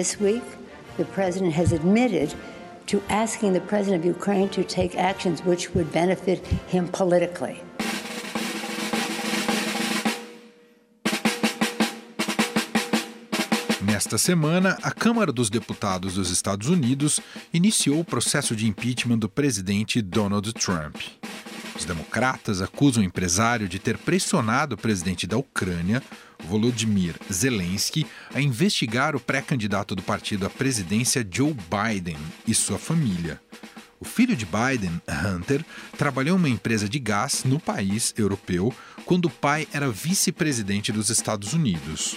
This week, the president has admitted to asking the president of Ukraine to take actions which would benefit him politically. Nesta semana, a Câmara dos Deputados dos Estados Unidos iniciou o processo de impeachment do presidente Donald Trump. Os democratas acusam o empresário de ter pressionado o presidente da Ucrânia, Volodymyr Zelensky, a investigar o pré-candidato do partido à presidência Joe Biden e sua família. O filho de Biden, Hunter, trabalhou em uma empresa de gás no país europeu quando o pai era vice-presidente dos Estados Unidos.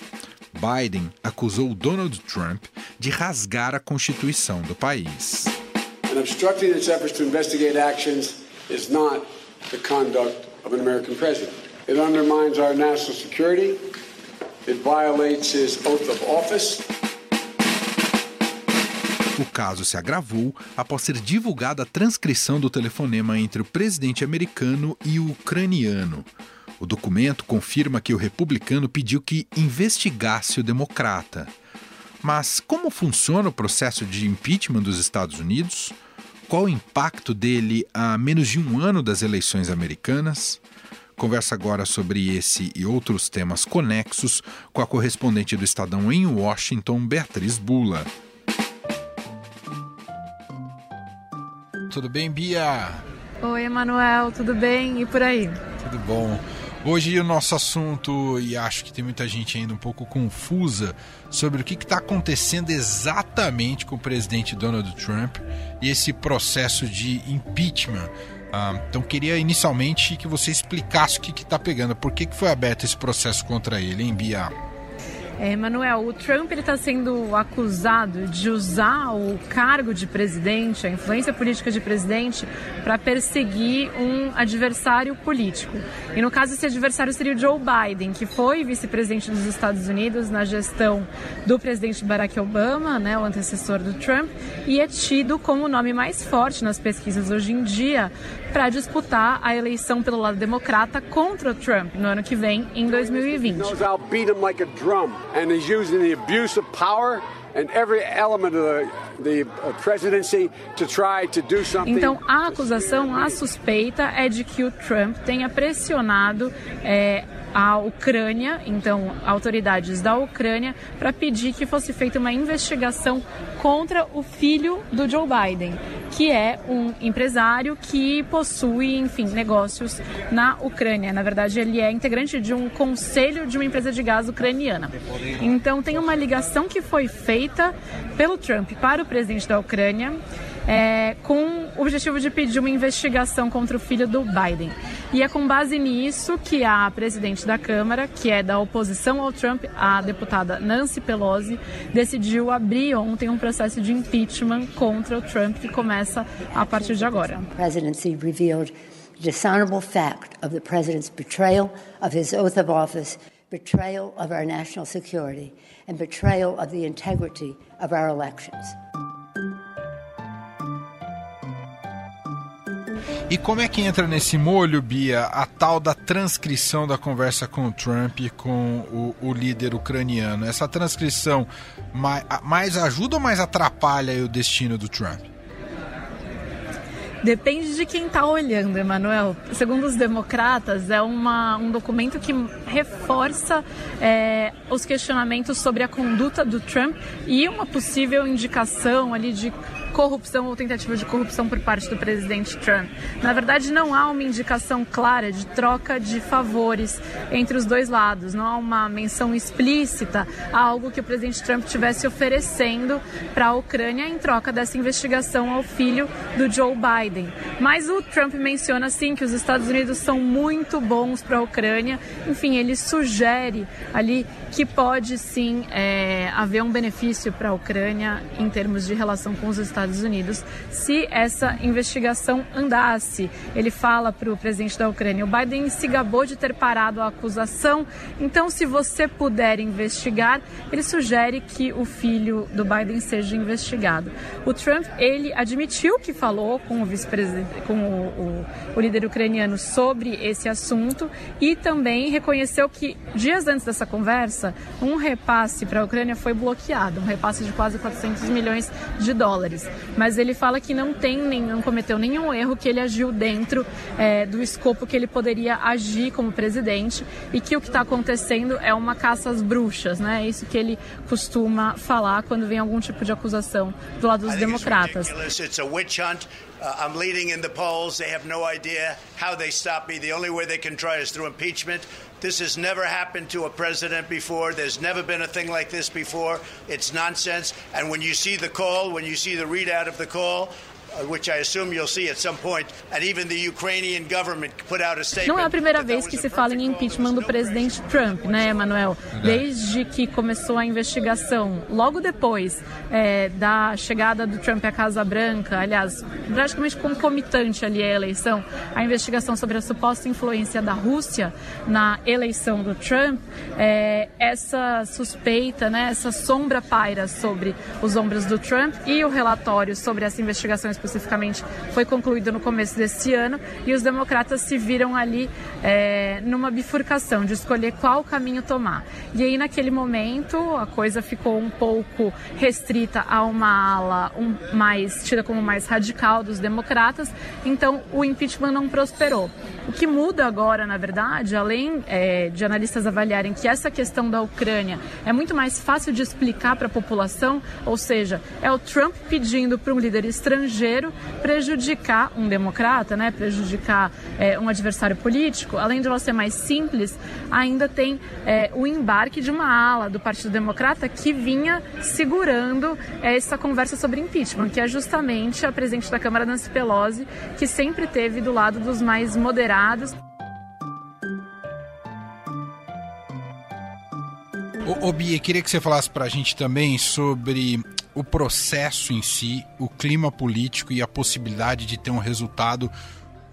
Biden acusou Donald Trump de rasgar a constituição do país. Obstructing its efforts to investigate actions is not the conduct of an American president. It undermines our national security. It violates his oath of office. O caso se agravou após ser divulgada a transcrição do telefonema entre o presidente americano e o ucraniano. O documento confirma que o republicano pediu que investigasse o democrata. Mas como funciona o processo de impeachment dos Estados Unidos? Qual o impacto dele a menos de um ano das eleições americanas? Conversa agora sobre esse e outros temas conexos com a correspondente do Estadão em Washington, Beatriz Bula. Tudo bem, Bia? Oi, Emanuel, tudo bem? E por aí? Tudo bom. Hoje o nosso assunto, e acho que tem muita gente ainda um pouco confusa sobre o que está acontecendo exatamente com o presidente Donald Trump e esse processo de impeachment. Ah, então queria inicialmente que você explicasse o que está pegando, por que, que foi aberto esse processo contra ele, hein, Bia? É, Manuel, o Trump está sendo acusado de usar o cargo de presidente, a influência política de presidente, para perseguir um adversário político. E no caso, esse adversário seria o Joe Biden, que foi vice-presidente dos Estados Unidos na gestão do presidente Barack Obama, né, o antecessor do Trump, e é tido como o nome mais forte nas pesquisas hoje em dia para disputar a eleição pelo lado democrata contra o Trump no ano que vem, em 2020 and he's using the abuse of power and every element of the, uh. Então, a acusação, a suspeita é de que o Trump tenha pressionado é, a Ucrânia, então autoridades da Ucrânia, para pedir que fosse feita uma investigação contra o filho do Joe Biden, que é um empresário que possui, enfim, negócios na Ucrânia. Na verdade, ele é integrante de um conselho de uma empresa de gás ucraniana. Então, tem uma ligação que foi feita pelo Trump para o presidente da Ucrânia é, com o objetivo de pedir uma investigação contra o filho do Biden. E é com base nisso que a presidente da Câmara, que é da oposição ao Trump, a deputada Nancy Pelosi, decidiu abrir ontem um processo de impeachment contra o Trump que começa a partir de agora. Presidency revealed dishonorable fact of the president's betrayal of his oath of office, betrayal of our national security, and betrayal of the integrity of our elections. E como é que entra nesse molho, Bia, a tal da transcrição da conversa com o Trump e com o, o líder ucraniano? Essa transcrição mais, mais ajuda ou mais atrapalha o destino do Trump? Depende de quem está olhando, Emanuel. Segundo os democratas, é uma, um documento que reforça é, os questionamentos sobre a conduta do Trump e uma possível indicação ali de corrupção ou tentativa de corrupção por parte do presidente Trump. Na verdade, não há uma indicação clara de troca de favores entre os dois lados, não há uma menção explícita a algo que o presidente Trump estivesse oferecendo para a Ucrânia em troca dessa investigação ao filho do Joe Biden. Mas o Trump menciona sim que os Estados Unidos são muito bons para a Ucrânia. Enfim, ele sugere ali que pode sim é, haver um benefício para a Ucrânia em termos de relação com os Estados Estados Unidos se essa investigação andasse. Ele fala para o presidente da Ucrânia: o Biden se gabou de ter parado a acusação, então, se você puder investigar, ele sugere que o filho do Biden seja investigado. O Trump, ele admitiu que falou com o vice com o, o, o líder ucraniano sobre esse assunto e também reconheceu que dias antes dessa conversa, um repasse para a Ucrânia foi bloqueado, um repasse de quase 400 milhões de dólares. Mas ele fala que não tem nenhum, cometeu nenhum erro, que ele agiu dentro é, do escopo que ele poderia agir como presidente e que o que está acontecendo é uma caça às bruxas, né? É isso que ele costuma falar quando vem algum tipo de acusação do lado dos democratas. Uh, I'm leading in the polls. They have no idea how they stop me. The only way they can try is through impeachment. This has never happened to a president before. There's never been a thing like this before. It's nonsense. And when you see the call, when you see the readout of the call, Não é a primeira vez que se fala em impeachment do presidente Trump, né, Emanuel? Desde que começou a investigação, logo depois é, da chegada do Trump à Casa Branca, aliás, praticamente concomitante ali à eleição, a investigação sobre a suposta influência da Rússia na eleição do Trump, é, essa suspeita, né, essa sombra paira sobre os ombros do Trump e o relatório sobre essa investigação especificamente foi concluído no começo desse ano e os democratas se viram ali é, numa bifurcação de escolher qual caminho tomar. E aí naquele momento a coisa ficou um pouco restrita a uma ala um, mais tida como mais radical dos democratas, então o impeachment não prosperou. O que muda agora, na verdade, além é, de analistas avaliarem que essa questão da Ucrânia é muito mais fácil de explicar para a população, ou seja, é o Trump pedindo para um líder estrangeiro prejudicar um democrata, né, prejudicar é, um adversário político, além de ela ser mais simples, ainda tem é, o embarque de uma ala do Partido Democrata que vinha segurando é, essa conversa sobre impeachment, que é justamente a presidente da Câmara, Nancy Pelosi, que sempre teve do lado dos mais moderados. Ô Bia, queria que você falasse para a gente também sobre o processo em si, o clima político e a possibilidade de ter um resultado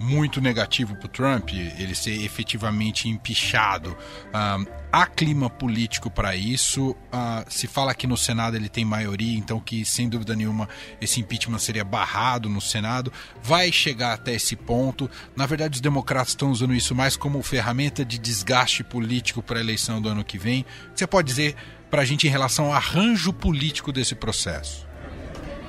muito negativo para o Trump, ele ser efetivamente empichado. Um, há clima político para isso. Uh, se fala que no Senado ele tem maioria, então que sem dúvida nenhuma esse impeachment seria barrado no Senado. Vai chegar até esse ponto. Na verdade, os democratas estão usando isso mais como ferramenta de desgaste político para a eleição do ano que vem. Você pode dizer para a gente em relação ao arranjo político desse processo?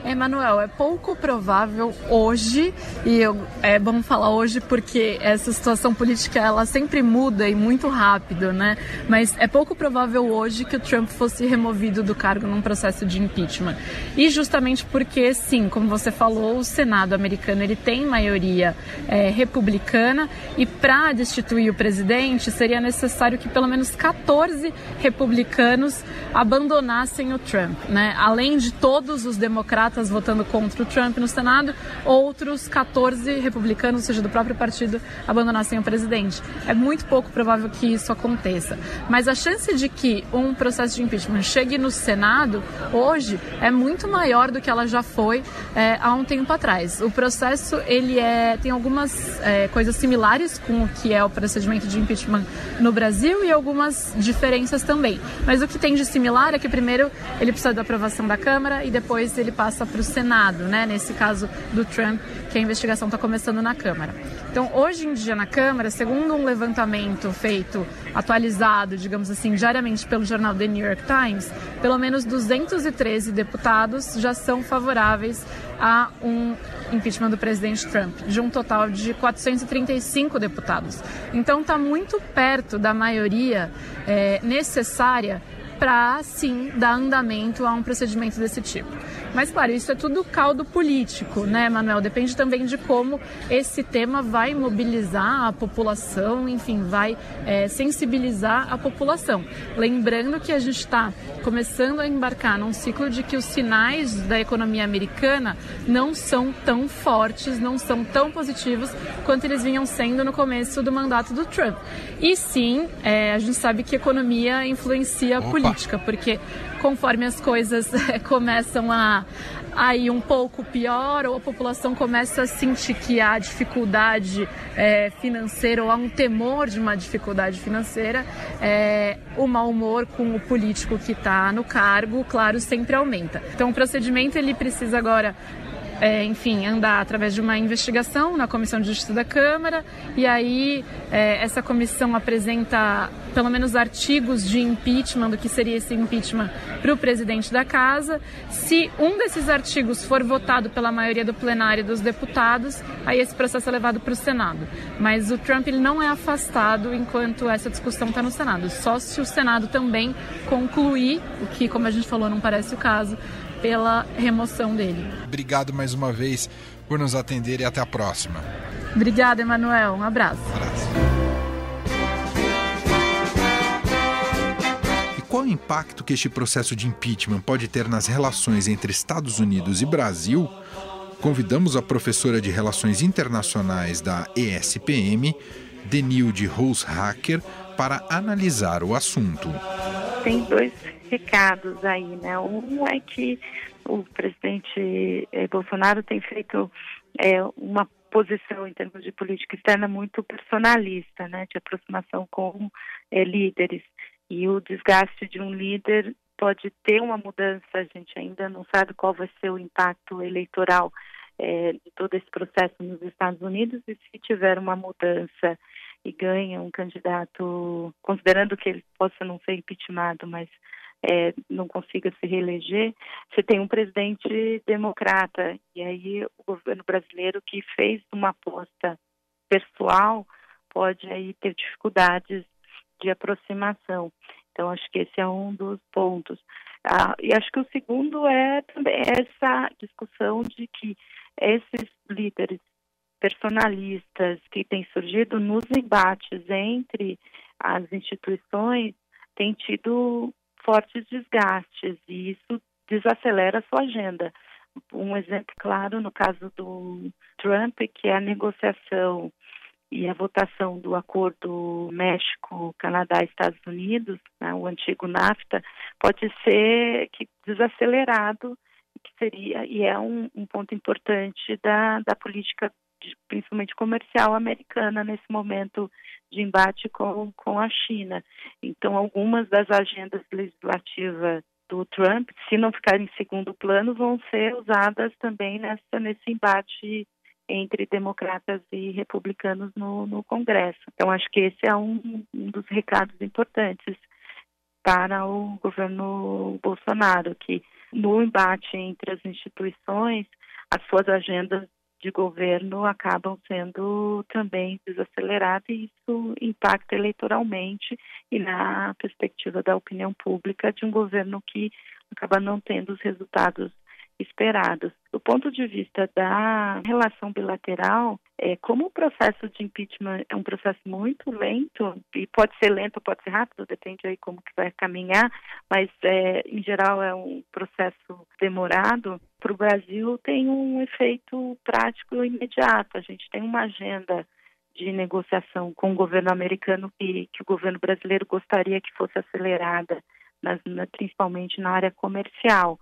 Emanuel, é pouco provável hoje, e eu, é bom falar hoje porque essa situação política ela sempre muda e muito rápido, né? Mas é pouco provável hoje que o Trump fosse removido do cargo num processo de impeachment. E justamente porque, sim, como você falou, o Senado americano ele tem maioria é, republicana e para destituir o presidente seria necessário que pelo menos 14 republicanos abandonassem o Trump, né? Além de todos os democratas democratas votando contra o Trump no Senado, outros 14 republicanos, ou seja, do próprio partido, abandonassem o presidente. É muito pouco provável que isso aconteça. Mas a chance de que um processo de impeachment chegue no Senado hoje é muito maior do que ela já foi é, há um tempo atrás. O processo ele é, tem algumas é, coisas similares com o que é o procedimento de impeachment no Brasil e algumas diferenças também. Mas o que tem de similar é que primeiro ele precisa da aprovação da Câmara e depois ele passa passa para o Senado, né? Nesse caso do Trump, que a investigação está começando na Câmara. Então, hoje em dia na Câmara, segundo um levantamento feito atualizado, digamos assim, diariamente pelo jornal The New York Times, pelo menos 213 deputados já são favoráveis a um impeachment do presidente Trump, de um total de 435 deputados. Então, está muito perto da maioria é, necessária para, sim, dar andamento a um procedimento desse tipo. Mas, claro, isso é tudo caldo político, né, Manuel? Depende também de como esse tema vai mobilizar a população, enfim, vai é, sensibilizar a população. Lembrando que a gente está começando a embarcar num ciclo de que os sinais da economia americana não são tão fortes, não são tão positivos quanto eles vinham sendo no começo do mandato do Trump. E sim, é, a gente sabe que economia influencia a política, porque conforme as coisas começam a aí um pouco pior ou a população começa a sentir que há dificuldade é, financeira ou há um temor de uma dificuldade financeira, é, o mau humor com o político que está no cargo, claro, sempre aumenta. Então o procedimento ele precisa agora é, enfim, andar através de uma investigação na Comissão de Justiça da Câmara e aí é, essa comissão apresenta pelo menos artigos de impeachment, do que seria esse impeachment para o presidente da casa. Se um desses artigos for votado pela maioria do plenário dos deputados, aí esse processo é levado para o Senado. Mas o Trump ele não é afastado enquanto essa discussão está no Senado, só se o Senado também concluir, o que, como a gente falou, não parece o caso, pela remoção dele. Obrigado mais uma vez por nos atender e até a próxima. Obrigada, Emanuel. Um abraço. Um abraço. E qual o impacto que este processo de impeachment pode ter nas relações entre Estados Unidos e Brasil? Convidamos a professora de Relações Internacionais da ESPM, Denilde Hacker, para analisar o assunto. Tem dois recados aí, né? Um é que o presidente eh, Bolsonaro tem feito é, uma posição em termos de política externa muito personalista, né? De aproximação com é, líderes e o desgaste de um líder pode ter uma mudança. A gente ainda não sabe qual vai ser o impacto eleitoral é, de todo esse processo nos Estados Unidos e se tiver uma mudança e ganha um candidato, considerando que ele possa não ser impeachmentado, mas é, não consiga se reeleger, você tem um presidente democrata. E aí o governo brasileiro que fez uma aposta pessoal pode aí ter dificuldades de aproximação. Então acho que esse é um dos pontos. Ah, e acho que o segundo é também essa discussão de que esses líderes personalistas que têm surgido nos embates entre as instituições têm tido fortes desgastes e isso desacelera a sua agenda. Um exemplo claro no caso do Trump, que é a negociação e a votação do acordo México, Canadá, Estados Unidos, né, o antigo NAFTA, pode ser que desacelerado, que seria e é um, um ponto importante da, da política principalmente comercial americana nesse momento de embate com, com a China. Então, algumas das agendas legislativas do Trump, se não ficarem em segundo plano, vão ser usadas também nessa, nesse embate entre democratas e republicanos no, no Congresso. Então, acho que esse é um, um dos recados importantes para o governo Bolsonaro, que no embate entre as instituições, as suas agendas de governo acabam sendo também desaceleradas e isso impacta eleitoralmente e na perspectiva da opinião pública de um governo que acaba não tendo os resultados esperados. Do ponto de vista da relação bilateral, é, como o processo de impeachment é um processo muito lento, e pode ser lento, pode ser rápido, depende aí como que vai caminhar, mas é, em geral é um processo demorado, para o Brasil tem um efeito prático imediato. A gente tem uma agenda de negociação com o governo americano que, que o governo brasileiro gostaria que fosse acelerada, nas, na, principalmente na área comercial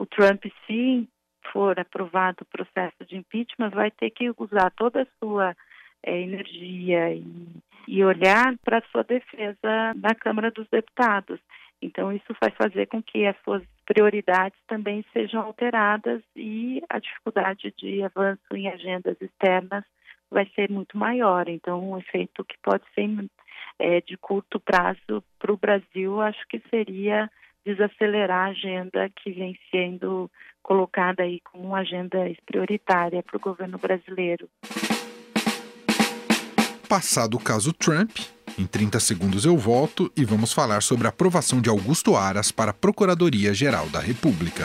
o Trump, se for aprovado o processo de impeachment, vai ter que usar toda a sua é, energia e, e olhar para a sua defesa na Câmara dos Deputados. Então, isso vai fazer com que as suas prioridades também sejam alteradas e a dificuldade de avanço em agendas externas vai ser muito maior. Então, um efeito que pode ser é, de curto prazo para o Brasil, acho que seria desacelerar a agenda que vem sendo colocada aí como uma agenda prioritária para o governo brasileiro. Passado o caso Trump, em 30 segundos eu volto e vamos falar sobre a aprovação de Augusto Aras para a Procuradoria-Geral da República.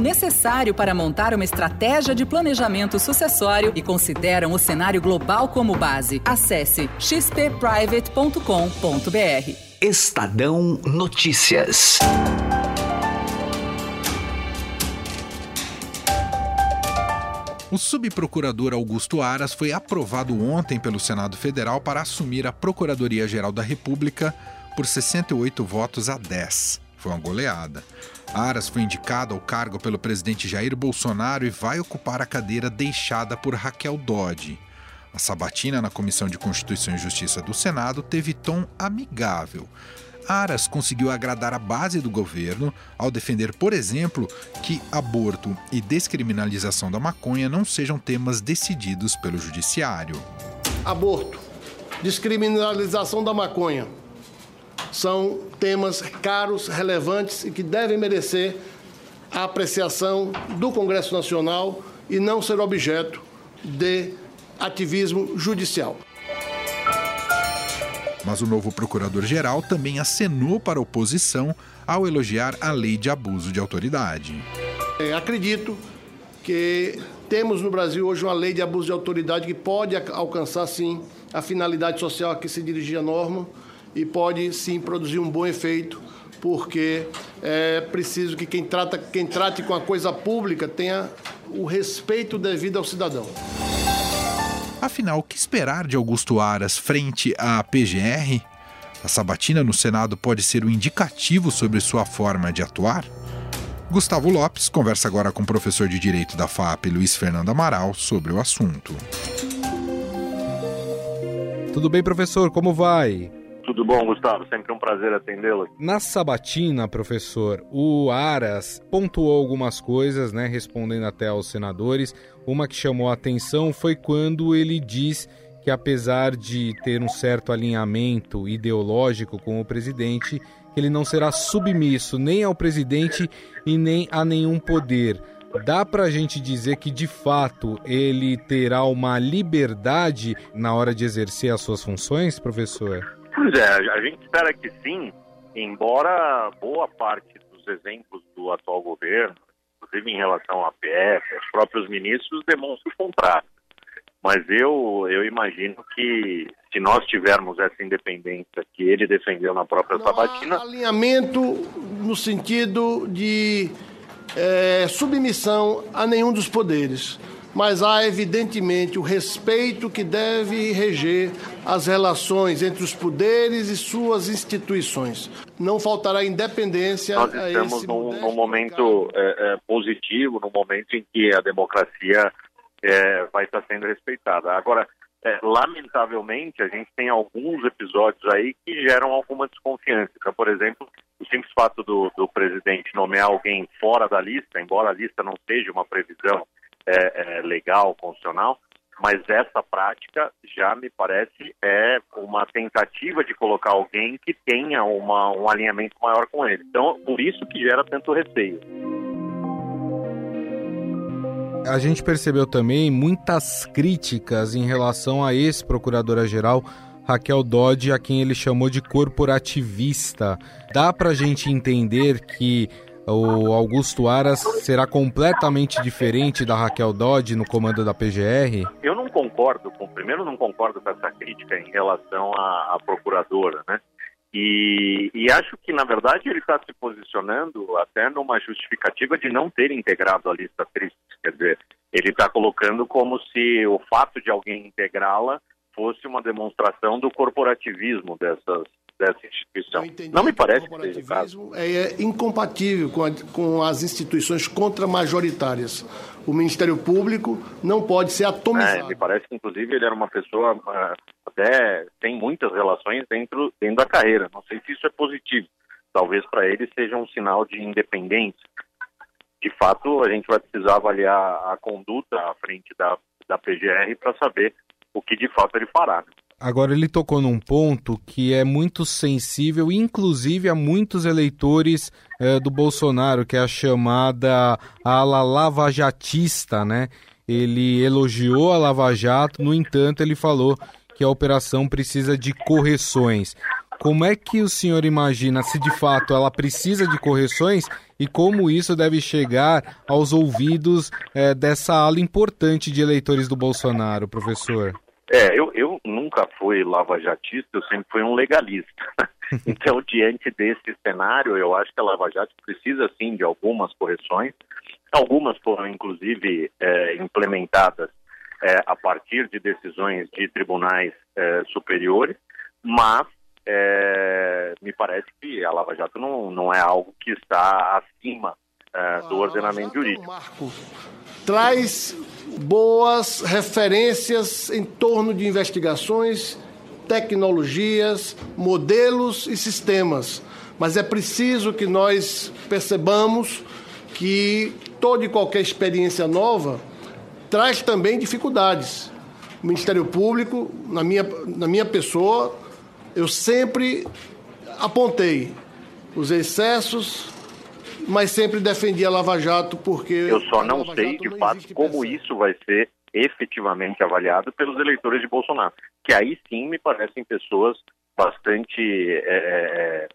necessário para montar uma estratégia de planejamento sucessório e consideram o cenário global como base. Acesse xpprivate.com.br. Estadão Notícias. O subprocurador Augusto Aras foi aprovado ontem pelo Senado Federal para assumir a Procuradoria-Geral da República por 68 votos a 10. Foi uma goleada. Aras foi indicado ao cargo pelo presidente Jair Bolsonaro e vai ocupar a cadeira deixada por Raquel Dodge. A sabatina na Comissão de Constituição e Justiça do Senado teve tom amigável. Aras conseguiu agradar a base do governo ao defender, por exemplo, que aborto e descriminalização da maconha não sejam temas decididos pelo judiciário. Aborto, descriminalização da maconha são temas caros, relevantes e que devem merecer a apreciação do Congresso Nacional e não ser objeto de ativismo judicial. Mas o novo procurador-geral também acenou para a oposição ao elogiar a lei de abuso de autoridade. É, acredito que temos no Brasil hoje uma lei de abuso de autoridade que pode alcançar, sim, a finalidade social a que se dirigia a norma e pode, sim, produzir um bom efeito, porque é preciso que quem, trata, quem trate com a coisa pública tenha o respeito devido ao cidadão. Afinal, o que esperar de Augusto Aras frente à PGR? A sabatina no Senado pode ser um indicativo sobre sua forma de atuar? Gustavo Lopes conversa agora com o professor de Direito da FAP, Luiz Fernando Amaral, sobre o assunto. Tudo bem, professor? Como vai? Tudo bom, Gustavo? Sempre um prazer atendê-lo. Na sabatina, professor, o Aras pontuou algumas coisas, né, respondendo até aos senadores. Uma que chamou a atenção foi quando ele diz que, apesar de ter um certo alinhamento ideológico com o presidente, ele não será submisso nem ao presidente e nem a nenhum poder. Dá para a gente dizer que, de fato, ele terá uma liberdade na hora de exercer as suas funções, professor? Pois é, a gente espera que sim, embora boa parte dos exemplos do atual governo, inclusive em relação à PF, os próprios ministros demonstram o contrário. Mas eu, eu imagino que se nós tivermos essa independência que ele defendeu na própria Não sabatina. alinhamento no sentido de é, submissão a nenhum dos poderes mas há evidentemente o respeito que deve reger as relações entre os poderes e suas instituições. Não faltará independência Nós estamos num, num momento é, é, positivo, num momento em que a democracia é, vai estar sendo respeitada. Agora, é, lamentavelmente, a gente tem alguns episódios aí que geram alguma desconfiança. Então, por exemplo, o simples fato do, do presidente nomear alguém fora da lista, embora a lista não seja uma previsão é, é, legal, constitucional, mas essa prática já me parece é uma tentativa de colocar alguém que tenha uma, um alinhamento maior com ele. Então, por isso que gera tanto receio. A gente percebeu também muitas críticas em relação a ex-procuradora-geral Raquel Dodge, a quem ele chamou de corporativista. Dá para a gente entender que o Augusto Aras será completamente diferente da Raquel Dodge no comando da PGR? Eu não concordo com, primeiro não concordo com essa crítica em relação à, à procuradora, né? E, e, acho que, na verdade, ele está se posicionando até numa justificativa de não ter integrado a lista triste. Quer dizer, ele está colocando como se o fato de alguém integrá-la fosse uma demonstração do corporativismo dessas, dessa instituição. Não me parece que seja o caso. É, é incompatível com, a, com as instituições contramajoritárias. O Ministério Público não pode ser atomizado. É, me parece que, inclusive, ele era uma pessoa uh, até tem muitas relações dentro, dentro da carreira. Não sei se isso é positivo. Talvez para ele seja um sinal de independência. De fato, a gente vai precisar avaliar a conduta à frente da, da PGR para saber o que de fato ele fará. Né? Agora, ele tocou num ponto que é muito sensível, inclusive a muitos eleitores eh, do Bolsonaro, que é a chamada ala lavajatista, né? Ele elogiou a Lava Jato, no entanto, ele falou que a operação precisa de correções. Como é que o senhor imagina se de fato ela precisa de correções e como isso deve chegar aos ouvidos eh, dessa ala importante de eleitores do Bolsonaro, professor? É, eu, eu nunca fui lavajatista, eu sempre fui um legalista. Então, diante desse cenário, eu acho que a Lava Jato precisa, sim, de algumas correções. Algumas foram, inclusive, é, implementadas é, a partir de decisões de tribunais é, superiores, mas é, me parece que a Lava Jato não, não é algo que está acima é, do ordenamento jurídico. Traz boas referências em torno de investigações, tecnologias, modelos e sistemas. Mas é preciso que nós percebamos que toda e qualquer experiência nova traz também dificuldades. O Ministério Público, na minha, na minha pessoa, eu sempre apontei os excessos, mas sempre defendi a Lava Jato porque. Eu só não sei, de não fato, como isso vai ser efetivamente avaliado pelos eleitores de Bolsonaro. Que aí sim me parecem pessoas bastante, é,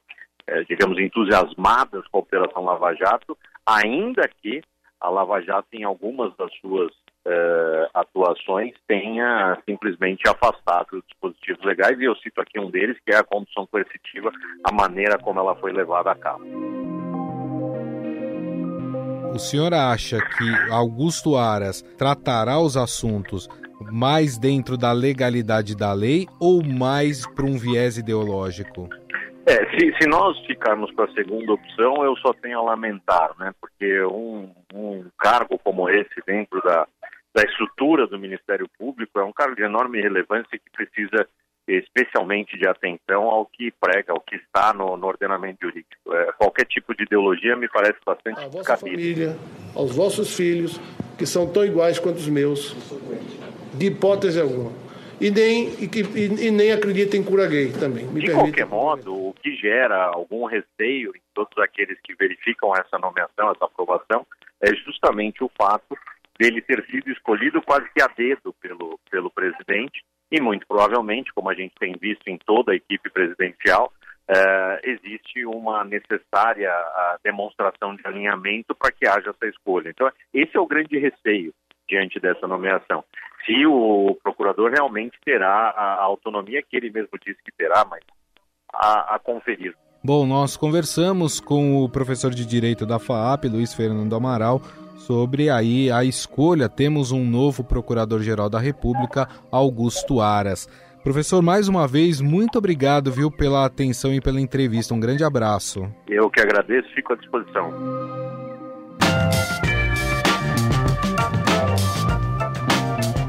é, é digamos, entusiasmadas com a Operação Lava Jato, ainda que a Lava Jato, em algumas das suas uh, atuações tenha simplesmente afastado os dispositivos legais, e eu cito aqui um deles, que é a condução coercitiva, a maneira como ela foi levada a cabo. O senhor acha que Augusto Aras tratará os assuntos mais dentro da legalidade da lei ou mais para um viés ideológico? É, se, se, nós ficarmos com a segunda opção, eu só tenho a lamentar, né? Porque um, um cargo como esse dentro da, da estrutura do Ministério Público é um cargo de enorme relevância que precisa especialmente de atenção ao que prega, ao que está no, no ordenamento jurídico. É, qualquer tipo de ideologia me parece bastante A vossa família, aos vossos filhos, que são tão iguais quanto os meus, de hipótese alguma. E nem, e, e, e nem acredita em cura gay também. de qualquer modo, o que gera algum receio em todos aqueles que verificam essa nomeação, essa aprovação, é justamente o fato dele ter sido escolhido quase que a dedo pelo, pelo presidente e muito provavelmente, como a gente tem visto em toda a equipe presidencial, eh, existe uma necessária demonstração de alinhamento para que haja essa escolha. Então, esse é o grande receio diante dessa nomeação. Se o procurador realmente terá a, autonomia que ele mesmo disse que terá, mas a, a conferir. Bom, nós conversamos com o professor de Direito da FAAP, Luiz Fernando Amaral, sobre aí a escolha. Temos um novo Procurador-Geral da República, Augusto Aras. Professor, mais uma vez, muito obrigado, viu, pela atenção e pela entrevista. Um grande abraço. Eu que agradeço, fico à disposição.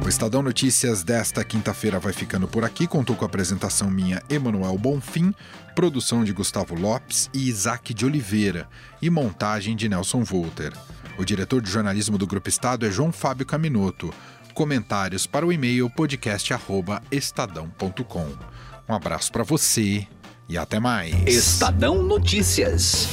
O Estadão Notícias desta quinta-feira vai ficando por aqui. Contou com a apresentação minha, Emanuel Bonfim, produção de Gustavo Lopes e Isaac de Oliveira e montagem de Nelson Volter. O diretor de jornalismo do Grupo Estado é João Fábio Caminoto. Comentários para o e-mail podcast@estadão.com. Um abraço para você e até mais. Estadão Notícias.